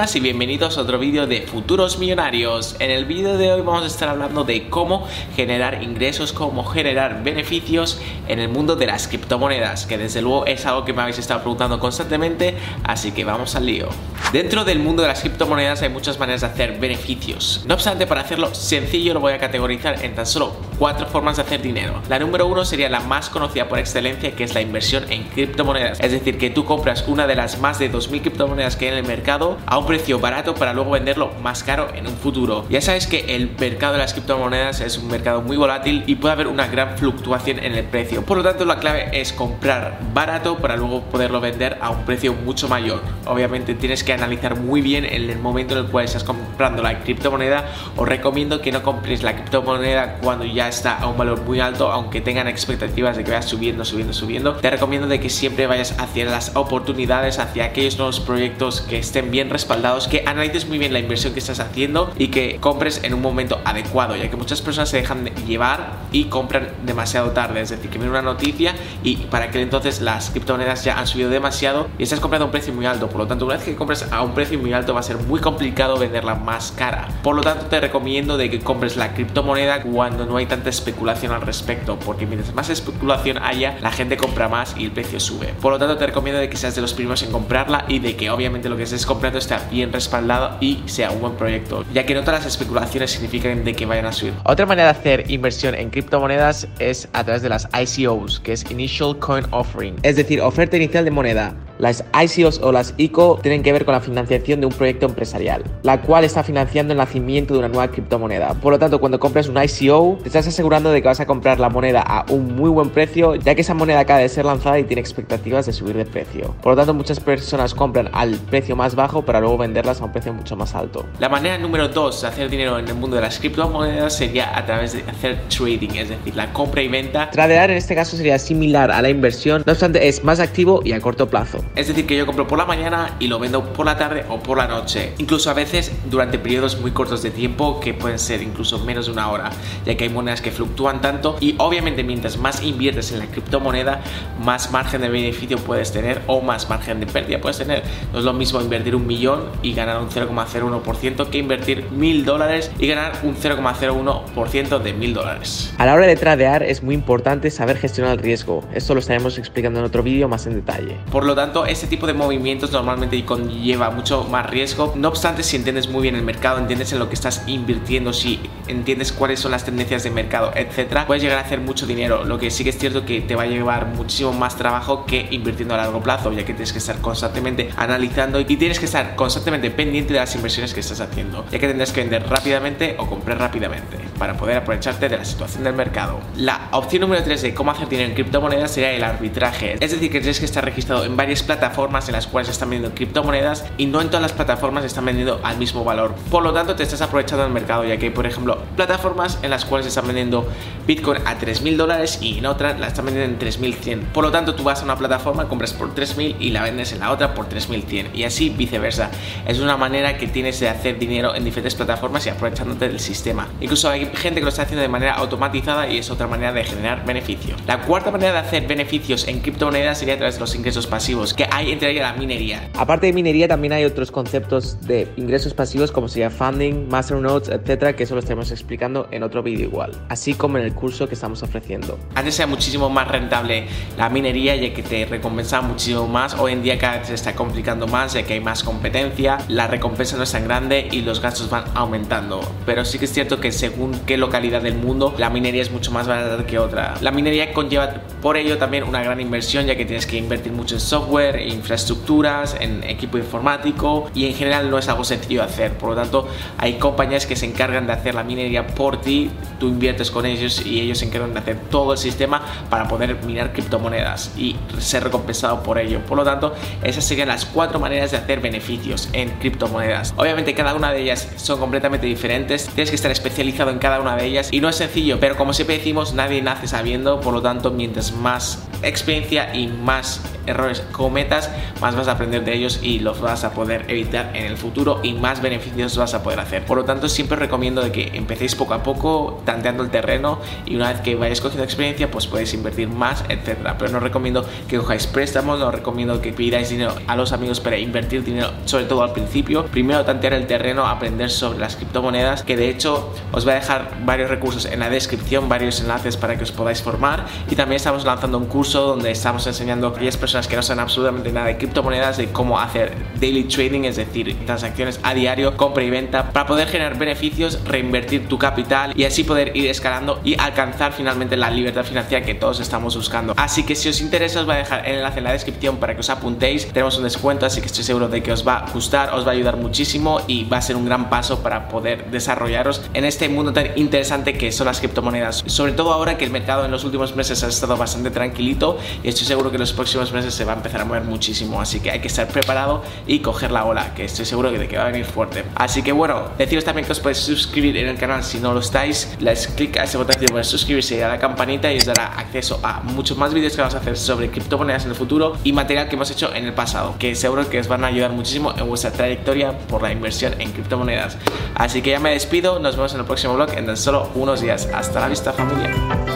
Y bienvenidos a otro vídeo de Futuros Millonarios. En el vídeo de hoy vamos a estar hablando de cómo generar ingresos, cómo generar beneficios en el mundo de las criptomonedas, que desde luego es algo que me habéis estado preguntando constantemente, así que vamos al lío. Dentro del mundo de las criptomonedas hay muchas maneras de hacer beneficios. No obstante, para hacerlo sencillo lo voy a categorizar en tan solo cuatro formas de hacer dinero. La número uno sería la más conocida por excelencia, que es la inversión en criptomonedas. Es decir, que tú compras una de las más de 2.000 criptomonedas que hay en el mercado a un precio barato para luego venderlo más caro en un futuro. Ya sabes que el mercado de las criptomonedas es un mercado muy volátil y puede haber una gran fluctuación en el precio. Por lo tanto, la clave es comprar barato para luego poderlo vender a un precio mucho mayor. Obviamente tienes que analizar muy bien en el momento en el cual estás comprando la criptomoneda. Os recomiendo que no compres la criptomoneda cuando ya está a un valor muy alto, aunque tengan expectativas de que vaya subiendo, subiendo, subiendo. Te recomiendo de que siempre vayas hacia las oportunidades, hacia aquellos nuevos proyectos que estén bien respaldados, que analices muy bien la inversión que estás haciendo y que compres en un momento adecuado, ya que muchas personas se dejan de llevar y compran demasiado tarde, es decir, que viene una noticia y para que entonces las criptomonedas ya han subido demasiado y estás comprando a un precio muy alto, por lo tanto una vez que compres a un precio muy alto va a ser muy complicado venderla más cara. Por lo tanto te recomiendo de que compres la criptomoneda cuando no hay tanta especulación al respecto, porque mientras más especulación haya, la gente compra más y el precio sube. Por lo tanto te recomiendo de que seas de los primeros en comprarla y de que obviamente lo que estés comprando está bien respaldado y sea un buen proyecto, ya que no todas las especulaciones significan de que vayan a subir. Otra manera de hacer inversión en criptomonedas es a través de las ICOs, que es Initial Coin Offering, es decir, oferta inicial de moneda. Las ICOs o las ICO tienen que ver con la financiación de un proyecto empresarial, la cual está financiando el nacimiento de una nueva criptomoneda. Por lo tanto, cuando compras un ICO, te estás asegurando de que vas a comprar la moneda a un muy buen precio, ya que esa moneda acaba de ser lanzada y tiene expectativas de subir de precio. Por lo tanto, muchas personas compran al precio más bajo para luego venderlas a un precio mucho más alto. La manera número 2 de hacer dinero en el mundo de las criptomonedas sería a través de hacer trading, es decir, la compra y venta. Tradear en este caso sería similar a la inversión, no obstante es más activo y a corto plazo. Es decir, que yo compro por la mañana y lo vendo por la tarde o por la noche. Incluso a veces durante periodos muy cortos de tiempo que pueden ser incluso menos de una hora, ya que hay monedas que fluctúan tanto y obviamente mientras más inviertes en la criptomoneda, más margen de beneficio puedes tener o más margen de pérdida puedes tener. No es lo mismo invertir un millón y ganar un 0,01% que invertir mil dólares y ganar un 0,01% de mil dólares. A la hora de tradear es muy importante saber gestionar el riesgo. Esto lo estaremos explicando en otro vídeo más en detalle. Por lo tanto, este tipo de movimientos normalmente conlleva mucho más riesgo. No obstante, si entiendes muy bien el mercado, entiendes en lo que estás invirtiendo, si entiendes cuáles son las tendencias de mercado, etcétera, puedes llegar a hacer mucho dinero. Lo que sí que es cierto que te va a llevar muchísimo más trabajo que invirtiendo a largo plazo, ya que tienes que estar constantemente analizando y tienes que estar constantemente pendiente de las inversiones que estás haciendo, ya que tendrás que vender rápidamente o comprar rápidamente para poder aprovecharte de la situación del mercado. La opción número 3 de cómo hacer dinero en criptomonedas sería el arbitraje, es decir, que tienes que estar registrado en varias plataformas en las cuales están vendiendo criptomonedas y no en todas las plataformas están vendiendo al mismo valor. Por lo tanto, te estás aprovechando del mercado, ya que hay, por ejemplo, plataformas en las cuales están vendiendo Bitcoin a 3.000 dólares y en otras la están vendiendo en 3.100. Por lo tanto, tú vas a una plataforma, compras por 3.000 y la vendes en la otra por 3.100 y así viceversa. Es una manera que tienes de hacer dinero en diferentes plataformas y aprovechándote del sistema. Incluso hay gente que lo está haciendo de manera automatizada y es otra manera de generar beneficio. La cuarta manera de hacer beneficios en criptomonedas sería a través de los ingresos pasivos, que hay entre ellas la minería. Aparte de minería, también hay otros conceptos de ingresos pasivos como sería funding, masternodes, etcétera, que eso lo estaremos explicando en otro vídeo igual, así como en el curso que estamos ofreciendo. Antes era muchísimo más rentable la minería, ya que te recompensaba muchísimo más. Hoy en día cada vez se está complicando más, ya que hay más competencia, la recompensa no es tan grande y los gastos van aumentando. Pero sí que es cierto que según qué localidad del mundo, la minería es mucho más barata que otra. La minería conlleva por ello también una gran inversión, ya que tienes que invertir mucho en software, software, infraestructuras, en equipo informático y en general no es algo sencillo de hacer. Por lo tanto, hay compañías que se encargan de hacer la minería por ti, tú inviertes con ellos y ellos se encargan de hacer todo el sistema para poder minar criptomonedas y ser recompensado por ello. Por lo tanto, esas serían las cuatro maneras de hacer beneficios en criptomonedas. Obviamente cada una de ellas son completamente diferentes, tienes que estar especializado en cada una de ellas y no es sencillo, pero como siempre decimos, nadie nace sabiendo, por lo tanto, mientras más experiencia y más errores cometas, más vas a aprender de ellos y los vas a poder evitar en el futuro y más beneficios vas a poder hacer. Por lo tanto, siempre recomiendo de que empecéis poco a poco, tanteando el terreno y una vez que vayáis cogiendo experiencia, pues podéis invertir más, etcétera. Pero no recomiendo que cojáis préstamos, no recomiendo que pidáis dinero a los amigos para invertir dinero, sobre todo al principio. Primero tantear el terreno, aprender sobre las criptomonedas, que de hecho os voy a dejar varios recursos en la descripción, varios enlaces para que os podáis formar. Y también estamos lanzando un curso donde estamos enseñando a aquellas personas que no saben absolutamente nada de criptomonedas, de cómo hacer daily trading, es decir, transacciones a diario, compra y venta, para poder generar beneficios, reinvertir tu capital y así poder ir escalando y alcanzar finalmente la libertad financiera que todos estamos buscando. Así que si os interesa os voy a dejar el enlace en la descripción para que os apuntéis. Tenemos un descuento, así que estoy seguro de que os va a gustar, os va a ayudar muchísimo y va a ser un gran paso para poder desarrollaros en este mundo tan interesante que son las criptomonedas. Sobre todo ahora que el mercado en los últimos meses ha estado bastante tranquilito y estoy seguro que en los próximos meses se va a empezar a mover muchísimo. Así que hay que estar preparado y coger la ola, que estoy seguro de que va a venir fuerte. Así que bueno, deciros también que os podéis suscribir en el canal si no lo estáis. Les clic a ese botón de suscribirse y a la campanita y os dará acceso a muchos más vídeos que vamos a hacer sobre criptomonedas en el futuro y material que hemos hecho en el pasado, que seguro que os van a ayudar muchísimo en vuestra trayectoria por la inversión en criptomonedas. Así que ya me despido, nos vemos en el próximo vlog en tan solo unos días. Hasta la vista familia.